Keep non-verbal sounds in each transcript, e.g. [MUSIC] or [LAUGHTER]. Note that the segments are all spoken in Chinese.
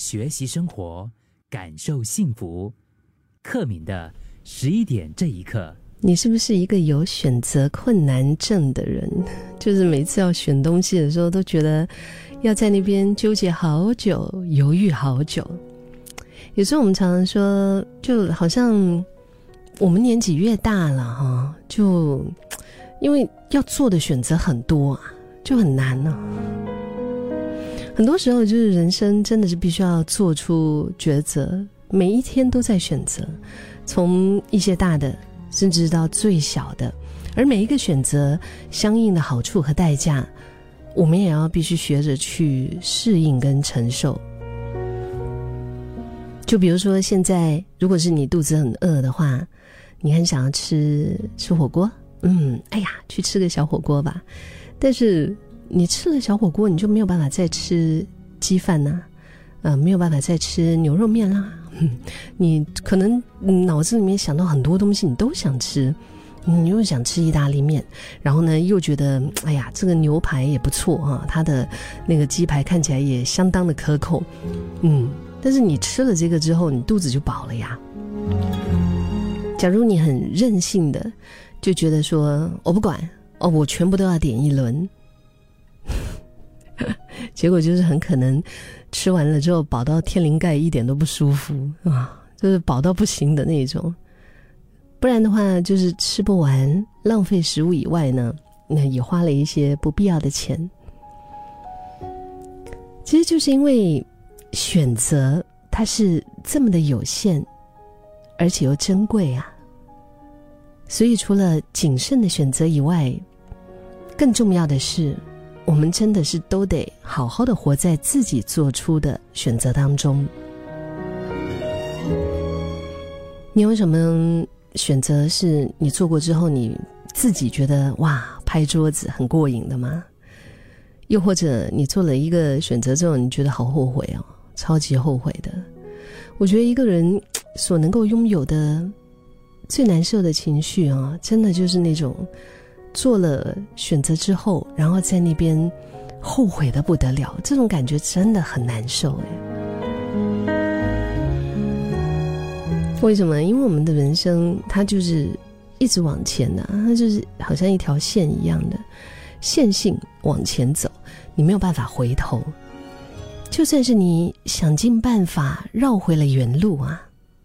学习生活，感受幸福。克敏的十一点这一刻，你是不是一个有选择困难症的人？[LAUGHS] 就是每次要选东西的时候，都觉得要在那边纠结好久，犹豫好久。有时候我们常常说，就好像我们年纪越大了哈，就因为要做的选择很多啊，就很难呢。很多时候，就是人生真的是必须要做出抉择，每一天都在选择，从一些大的，甚至到最小的，而每一个选择相应的好处和代价，我们也要必须学着去适应跟承受。就比如说，现在如果是你肚子很饿的话，你很想要吃吃火锅，嗯，哎呀，去吃个小火锅吧，但是。你吃了小火锅，你就没有办法再吃鸡饭呐，呃，没有办法再吃牛肉面啦。你可能脑子里面想到很多东西，你都想吃，你又想吃意大利面，然后呢，又觉得哎呀，这个牛排也不错哈，它的那个鸡排看起来也相当的可口，嗯，但是你吃了这个之后，你肚子就饱了呀。假如你很任性的就觉得说，我不管哦，我全部都要点一轮。结果就是很可能吃完了之后饱到天灵盖，一点都不舒服啊，就是饱到不行的那种。不然的话，就是吃不完，浪费食物以外呢，那也花了一些不必要的钱。其实就是因为选择它是这么的有限，而且又珍贵啊，所以除了谨慎的选择以外，更重要的是。我们真的是都得好好的活在自己做出的选择当中。你有什么选择是你做过之后你自己觉得哇拍桌子很过瘾的吗？又或者你做了一个选择之后你觉得好后悔哦，超级后悔的？我觉得一个人所能够拥有的最难受的情绪啊，真的就是那种。做了选择之后，然后在那边后悔的不得了，这种感觉真的很难受哎。为什么？因为我们的人生它就是一直往前的，它就是好像一条线一样的线性往前走，你没有办法回头。就算是你想尽办法绕回了原路啊，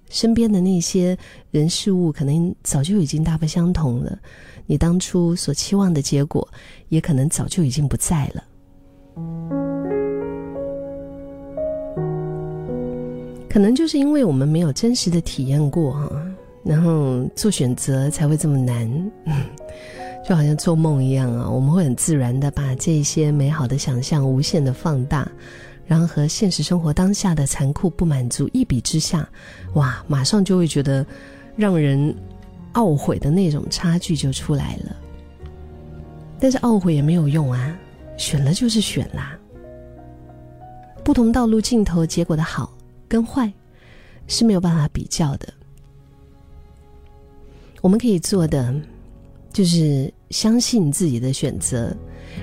身边的那些人事物可能早就已经大不相同了。你当初所期望的结果，也可能早就已经不在了。可能就是因为我们没有真实的体验过哈，然后做选择才会这么难，[LAUGHS] 就好像做梦一样啊。我们会很自然的把这些美好的想象无限的放大，然后和现实生活当下的残酷不满足一比之下，哇，马上就会觉得让人。懊悔的那种差距就出来了，但是懊悔也没有用啊，选了就是选啦。不同道路尽头结果的好跟坏是没有办法比较的。我们可以做的就是相信自己的选择，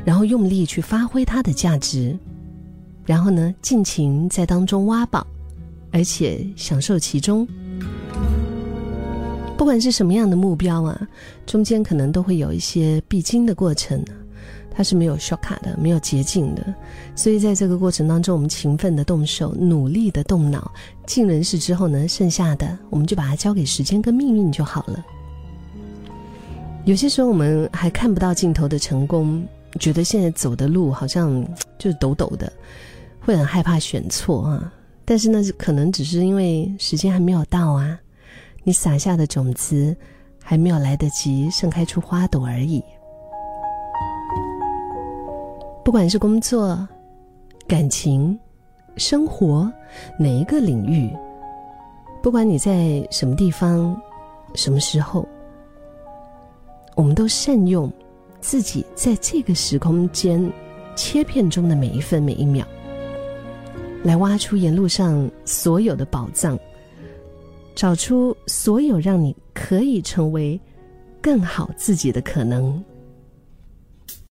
然后用力去发挥它的价值，然后呢，尽情在当中挖宝，而且享受其中。不管是什么样的目标啊，中间可能都会有一些必经的过程，它是没有 shortcut 的，没有捷径的。所以在这个过程当中，我们勤奋的动手，努力的动脑，尽人事之后呢，剩下的我们就把它交给时间跟命运就好了。有些时候我们还看不到尽头的成功，觉得现在走的路好像 [TSK] 就是抖抖的，会很害怕选错啊。但是那可能只是因为时间还没有到啊。你撒下的种子还没有来得及盛开出花朵而已。不管是工作、感情、生活，哪一个领域，不管你在什么地方、什么时候，我们都善用自己在这个时空间切片中的每一分每一秒，来挖出沿路上所有的宝藏。找出所有让你可以成为更好自己的可能。